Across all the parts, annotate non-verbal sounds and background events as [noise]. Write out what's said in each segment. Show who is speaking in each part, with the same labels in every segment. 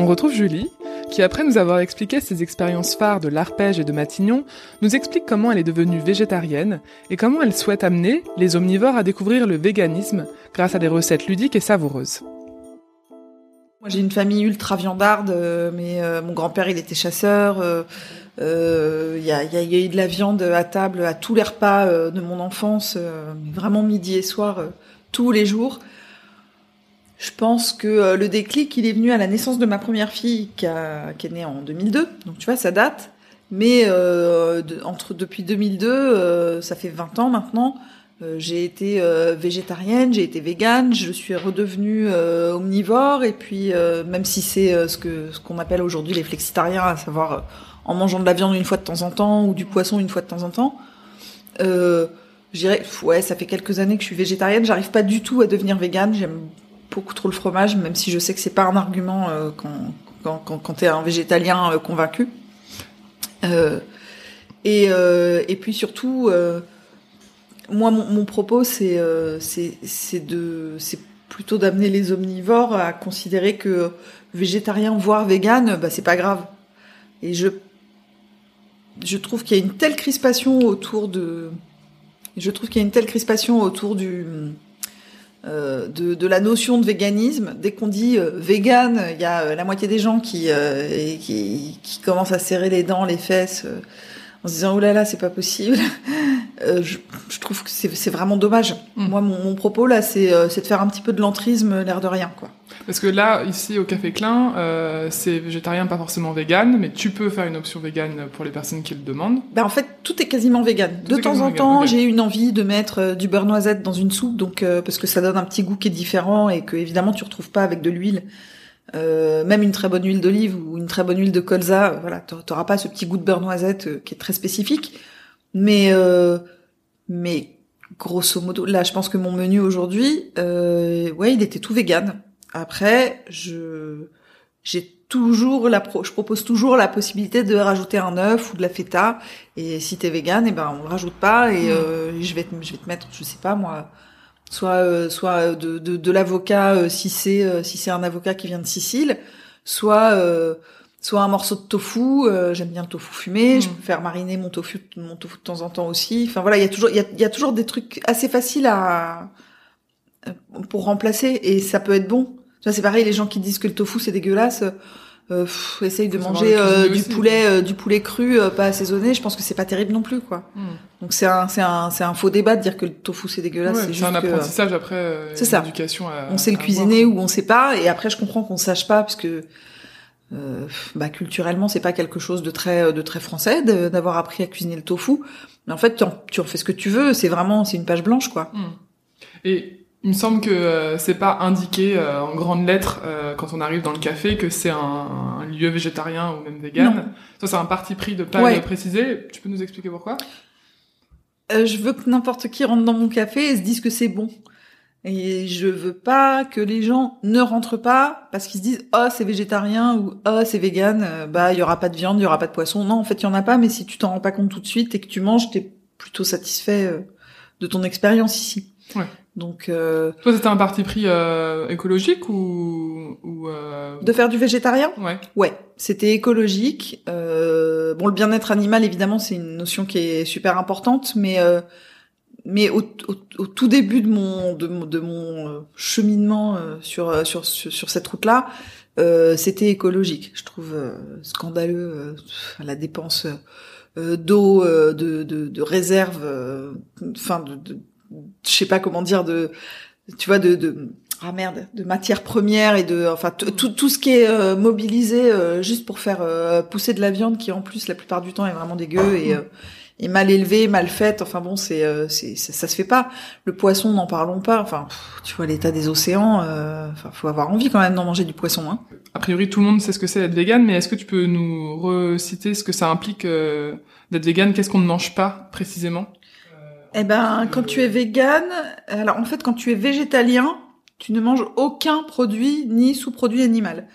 Speaker 1: On retrouve Julie, qui après nous avoir expliqué ses expériences phares de l'arpège et de Matignon, nous explique comment elle est devenue végétarienne et comment elle souhaite amener les omnivores à découvrir le véganisme grâce à des recettes ludiques et savoureuses.
Speaker 2: Moi, j'ai une famille ultra viandarde, euh, mais euh, mon grand-père, il était chasseur. Il a, y, a, eu de la viande à table à tous les repas de mon enfance, vraiment midi et soir, tous les jours. Je pense que euh, le déclic, il est venu à la naissance de ma première fille, qui, est née en 2002. Donc tu vois, ça date. Mais euh, entre depuis 2002, euh, ça fait 20 ans maintenant. Euh, j'ai été végétarienne, j'ai été végane, je suis redevenue omnivore. Et puis, même si c'est ce que ce qu'on appelle aujourd'hui les flexitariens, à savoir en mangeant de la viande une fois de temps en temps ou du poisson une fois de temps en temps. Euh, je dirais, ouais, ça fait quelques années que je suis végétarienne. J'arrive pas du tout à devenir végane. J'aime beaucoup trop le fromage, même si je sais que c'est pas un argument euh, quand, quand, quand, quand tu es un végétalien euh, convaincu. Euh, et, et puis surtout, moi, mon, mon propos, c'est c'est de c'est plutôt d'amener les omnivores à considérer que végétarien voire vegan, bah, c'est pas grave. Et je je trouve qu'il y a une telle crispation autour de je trouve qu'il y a une telle crispation autour du euh, de, de, la notion de véganisme. Dès qu'on dit euh, vegan, il y a euh, la moitié des gens qui, qui, qui, commencent à serrer les dents, les fesses, en se disant oh là là, c'est pas possible. Je, je, trouve que c'est vraiment dommage. Mm. Moi, mon, mon, propos là, c'est de faire un petit peu de l'entrisme, l'air de rien, quoi.
Speaker 1: Parce que là, ici au Café Klein, euh, c'est végétarien, pas forcément vegan, mais tu peux faire une option vegan pour les personnes qui le demandent.
Speaker 2: Ben en fait, tout est quasiment vegan. de temps en temps, j'ai une envie de mettre euh, du beurre noisette dans une soupe, donc euh, parce que ça donne un petit goût qui est différent et que évidemment tu retrouves pas avec de l'huile. Euh, même une très bonne huile d'olive ou une très bonne huile de colza, euh, voilà, t'auras pas ce petit goût de beurre noisette qui est très spécifique. Mais mais grosso modo, là, je pense que mon menu aujourd'hui, ouais, il était tout vegan. Après, je j'ai toujours la pro, je propose toujours la possibilité de rajouter un œuf ou de la feta et si t'es vegan et eh ben on le rajoute pas et hmm. euh, je vais te, je vais te mettre je sais pas moi soit euh, soit de, de, de l'avocat euh, si c'est euh, si c'est un avocat qui vient de Sicile soit soit un morceau de tofu j'aime bien le tofu fumé je hmm. peux faire mariner mon tofu mon tofu de temps en temps aussi enfin voilà il y a toujours il y a, y a toujours des trucs assez faciles à pour remplacer et ça peut être bon c'est pareil, les gens qui disent que le tofu c'est dégueulasse, euh, essayent de manger euh, du poulet, euh, du poulet cru, euh, pas assaisonné. Je pense que c'est pas terrible non plus, quoi. Hmm. Donc c'est un, c'est un, c'est un faux débat de dire que le tofu c'est dégueulasse.
Speaker 1: c'est un apprentissage après.
Speaker 2: c'est ça. on sait le cuisiner ou on sait pas, et après je comprends qu'on sache pas parce que. Bah culturellement c'est pas quelque chose de très de très français d'avoir appris à cuisiner le tofu mais en fait tu en, fais ce que tu veux c'est vraiment c'est une page blanche quoi
Speaker 1: hmm. et il me semble que euh, c'est pas indiqué euh, en grandes lettres euh, quand on arrive dans le café que c'est un, lieu végétarien ou même vegan. Ça, c'est un parti pris de pas le préciser. Tu peux nous expliquer pourquoi?
Speaker 2: Je veux que n'importe qui rentre dans mon café et se dise que c'est bon. Et je veux pas que les gens ne rentrent pas parce qu'ils se disent oh c'est végétarien ou oh c'est vegan, bah il y aura pas de viande, il y aura pas de poisson. Non, en fait il y en a pas, mais si tu t'en rends pas compte tout de suite et que tu manges, t'es plutôt satisfait de ton expérience ici.
Speaker 1: Ouais.
Speaker 2: Donc, euh...
Speaker 1: toi, c'était un parti pris euh, écologique ou, ou euh...
Speaker 2: de faire du végétarien?
Speaker 1: Ouais.
Speaker 2: Ouais, c'était écologique. Euh... Bon, le bien-être animal, évidemment, c'est une notion qui est super importante, mais euh, mais au, au, au, tout début de mon de, de mon euh, cheminement euh, sur, sur, sur sur cette route-là, c'était écologique. Je trouve scandaleux la dépense d'eau, de, de, de réserve, enfin de, de je sais pas comment dire de tu vois de, de ah merde de matières premières et de enfin tout tout ce qui est euh, mobilisé euh, juste pour faire euh, pousser de la viande qui en plus la plupart du temps est vraiment dégueu et et mal élevée, mal faite. Enfin bon, c'est c'est ça, se fait pas. Le poisson, n'en parlons pas. Enfin, tu vois l'état des océans. Enfin, faut avoir envie quand même d'en manger du poisson. Hein.
Speaker 1: A priori, tout le monde sait ce que c'est d'être vegan, mais est-ce que tu peux nous reciter ce que ça implique d'être vegan? Qu'est-ce qu'on ne mange pas précisément?
Speaker 2: Eh ben, quand tu es vegan, alors en fait, quand tu es végétalien, tu ne manges aucun produit ni sous-produit animal.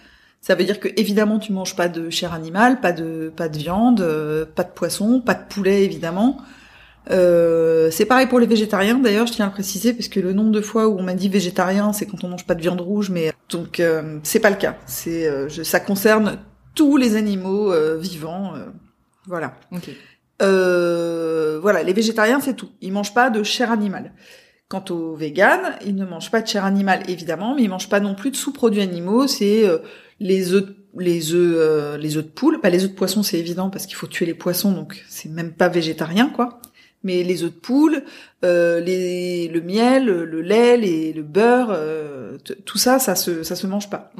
Speaker 2: Ça veut dire que évidemment, tu manges pas de chair animale, pas de pas de viande, euh, pas de poisson, pas de poulet évidemment. Euh, c'est pareil pour les végétariens d'ailleurs, je tiens à le préciser parce que le nombre de fois où on m'a dit végétarien, c'est quand on mange pas de viande rouge, mais donc euh, c'est pas le cas. C'est euh, ça concerne tous les animaux euh, vivants, voilà. voilà, les végétariens c'est tout. Ils mangent pas de chair animale. Quant aux véganes, ils ne mangent pas de chair animale évidemment, mais ils mangent pas non plus de sous-produits animaux. C'est les œufs les œufs les œufs de poule, pas les œufs de poisson c'est évident parce qu'il faut tuer les poissons donc c'est même pas végétarien quoi mais les œufs de poule, euh, le miel, le lait, les, le beurre, euh, tout ça, ça se, ça se mange pas.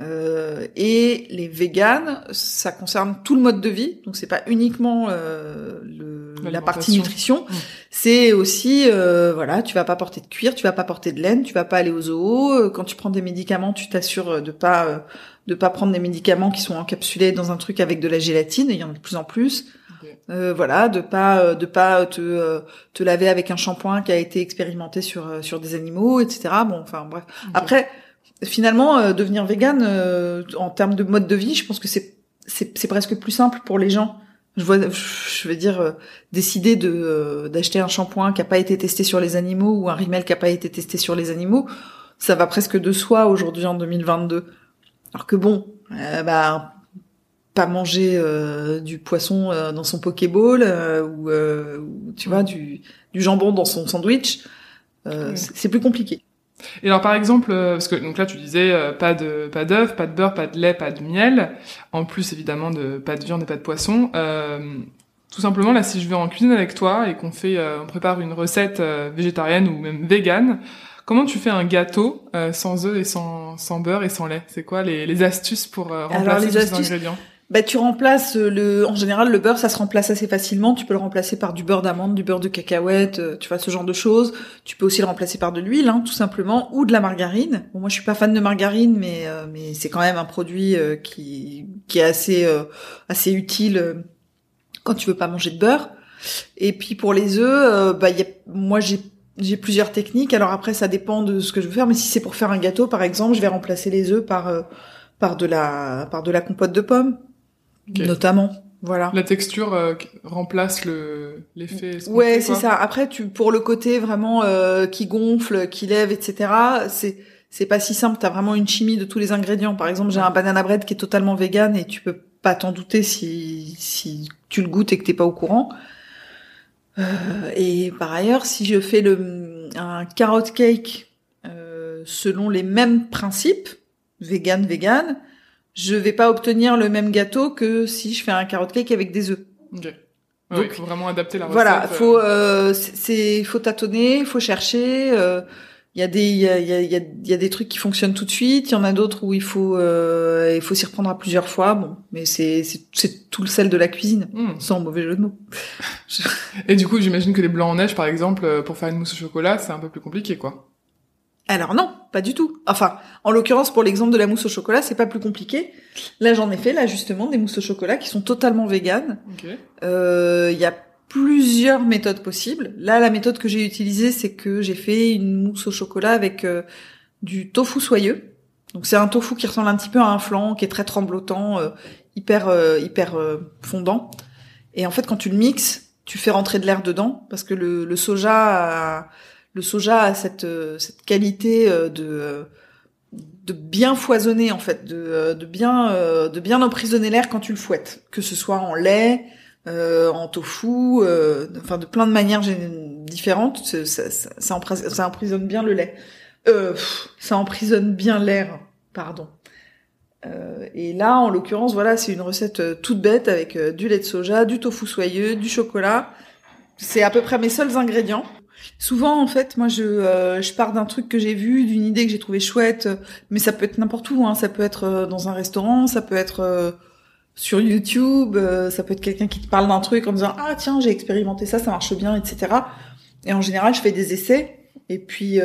Speaker 2: Euh, et les véganes, ça concerne tout le mode de vie, donc c'est pas uniquement euh, le, la partie nutrition, mmh. c'est aussi euh, voilà, tu vas pas porter de cuir, tu vas pas porter de laine, tu vas pas aller aux zoos. Quand tu prends des médicaments, tu t'assures de pas de pas prendre des médicaments qui sont encapsulés dans un truc avec de la gélatine. il y en a de plus en plus. Euh, voilà, de pas euh, de pas te euh, te laver avec un shampoing qui a été expérimenté sur sur des animaux, etc. Bon, enfin bref. Après, finalement, devenir vegan en termes de mode de vie, je pense que c'est c'est c'est presque plus simple pour les gens. Je vois, je veux dire, décider de d'acheter un shampoing qui a pas été testé sur les animaux ou un rimel qui a pas été testé sur les animaux, ça va presque de soi aujourd'hui en 2022. Alors que bon, bah pas manger euh, du poisson euh, dans son pokéball euh, ou, ou, tu vois du, du jambon dans son sandwich, c'est plus compliqué.
Speaker 1: Et alors par exemple, parce que donc là tu disais pas de pas d'œufs, pas de beurre, pas de lait, pas de miel, en plus évidemment de pas de viande et pas de poisson. tout simplement là, si je vais en cuisine avec toi et qu'on fait, on prépare une recette végétarienne ou même végane, comment tu fais un gâteau sans œufs et sans, sans beurre et sans lait? C'est quoi les, les astuces pour remplacer les ingrédients?
Speaker 2: Bah, tu remplaces le, en général, le beurre, ça se remplace assez facilement. Tu peux le remplacer par du beurre d'amande, du beurre de cacahuète, euh, tu vois, ce genre de choses. Tu peux aussi le remplacer par de l'huile, hein, tout simplement, ou de la margarine. Bon, moi, je suis pas fan de margarine, mais, euh, mais c'est quand même un produit euh, qui, qui est assez, assez utile quand tu veux pas manger de beurre. Et puis, pour les œufs, bah, y a, moi, j'ai, j'ai plusieurs techniques. Alors après, ça dépend de ce que je veux faire. Mais si c'est pour faire un gâteau, par exemple, je vais remplacer les œufs par, par de la, par de la compote de pommes notamment. Voilà.
Speaker 1: La texture euh, remplace le l'effet.
Speaker 2: Ouais, c'est ça. Après, tu pour le côté vraiment euh, qui gonfle, qui lève, etc. C'est c'est pas si simple. T'as vraiment une chimie de tous les ingrédients. Par exemple, j'ai un banana bread qui est totalement vegan et tu peux pas t'en douter si si tu le goûtes et que t'es pas au courant. Euh, et par ailleurs, si je fais le un carrot cake euh, selon les mêmes principes, vegan vegan, je vais pas obtenir le même gâteau que si je fais un carrot cake avec des œufs.
Speaker 1: Okay. Donc, il faut vraiment adapter la recette.
Speaker 2: Voilà, faut euh, c'est faut tâtonner, faut chercher. Euh, il y a des il y a, y, a, y a des trucs qui fonctionnent tout de suite. Il y en a d'autres où il faut euh, il faut s'y reprendre à plusieurs fois. Bon, mais c'est c'est tout le sel de la cuisine, hmm. sans mauvais jeu de mots. [laughs]
Speaker 1: Et du coup, j'imagine que les blancs en neige, par exemple, pour faire une mousse au chocolat, c'est un peu plus compliqué, quoi.
Speaker 2: Alors non, pas du tout. Enfin, en l'occurrence, pour l'exemple de la mousse au chocolat, c'est pas plus compliqué. Là, j'en ai fait, là, justement, des mousses au chocolat qui sont totalement véganes. Euh, il y a plusieurs méthodes possibles. Là, la méthode que j'ai utilisée, c'est que j'ai fait une mousse au chocolat avec euh, du tofu soyeux. Donc, c'est un tofu qui ressemble un petit peu à un flan, qui est très tremblotant, euh, hyper hyper fondant. Et en fait, quand tu le mixes, tu fais rentrer de l'air dedans, parce que le, le soja... A, le soja a cette, euh, qualité euh, de euh, de bien foisonner en fait, de, de bien de bien emprisonner l'air quand tu le fouettes, que ce soit en lait, en tofu, enfin de plein de manières différentes, ça, ça, ça, emprisonne bien le lait. ça emprisonne bien l'air, pardon. et là, en l'occurrence, voilà, c'est une recette toute bête avec du lait de soja, du tofu soyeux, du chocolat. C'est à peu près mes seuls ingrédients. Souvent, en fait, moi, je, euh, je pars d'un truc que j'ai vu, d'une idée que j'ai trouvé chouette, mais ça peut être n'importe où. Hein. Ça peut être euh, dans un restaurant, ça peut être euh, sur YouTube, ça peut être quelqu'un qui te parle d'un truc en disant ah tiens j'ai expérimenté ça, ça marche bien, etc. Et en général, je fais des essais et puis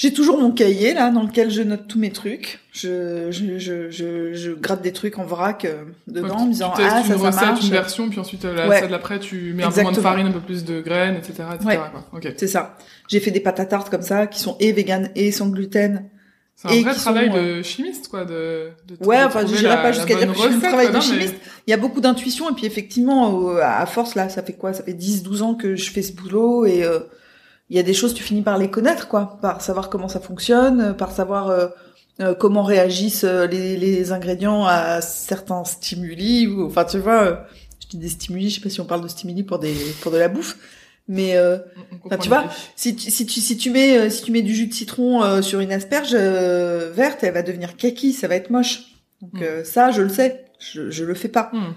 Speaker 2: j'ai toujours mon cahier là dans lequel je note tous mes trucs. Je je, je, je, je gratte des trucs en vrac euh, dedans en me disant
Speaker 1: tu
Speaker 2: ah
Speaker 1: ça,
Speaker 2: une
Speaker 1: ça marche. une version puis ensuite euh, la ouais. celle d'après tu mets un peu moins de farine, un peu plus de graines, etc. etc.
Speaker 2: Ouais. C'est ça. J'ai fait des pâtes à tarte comme ça qui sont et vegan et sans gluten.
Speaker 1: C'est un
Speaker 2: Et
Speaker 1: vrai travail
Speaker 2: sont,
Speaker 1: de chimiste, quoi, de, de
Speaker 2: Ouais, enfin, je dirais pas jusqu'à dire que je fais un
Speaker 1: recette,
Speaker 2: travail
Speaker 1: quoi,
Speaker 2: de
Speaker 1: non, mais-
Speaker 2: chimiste. Il y a beaucoup d'intuition et puis effectivement, euh, à force là, ça fait quoi? Ça fait 10, 12 ans que je fais ce boulot et euh, il y a des choses tu finis par les connaître, quoi, par savoir comment ça fonctionne, euh, par savoir euh, euh, comment réagissent les, les ingrédients à certains stimuli. Ou, enfin, tu vois, je dis des stimuli, je sais pas si on parle de stimuli pour des pour de la bouffe, mais euh, tu vois, si tu, si tu, si tu mets, si tu mets du jus de citron euh, sur une asperge euh, verte, elle va devenir kaki, ça va être moche. Donc
Speaker 1: Mm.
Speaker 2: euh, ça, je le sais, je, je le fais pas.
Speaker 1: Hmm.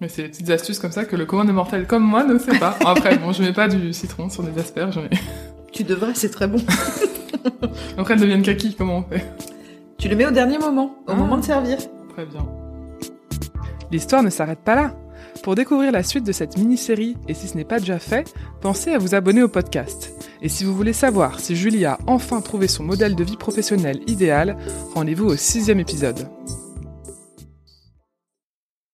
Speaker 1: Mais c'est des petites astuces comme ça que le commun des mortels comme moi ne sait pas. Après, bon, je mets pas du citron sur des asperges, mais [laughs]
Speaker 2: Tu devrais, c'est très bon. [laughs]
Speaker 1: après elles deviennent kaki, comment on fait?
Speaker 2: Tu le mets au dernier moment, au
Speaker 1: Ah.
Speaker 2: moment de servir.
Speaker 1: Très bien. L'histoire ne s'arrête pas là. Pour découvrir la suite de cette mini-série, et si ce n'est pas déjà fait, pensez à vous abonner au podcast. Et si vous voulez savoir si Julie a enfin trouvé son modèle de vie professionnel idéal, rendez-vous au sixième épisode.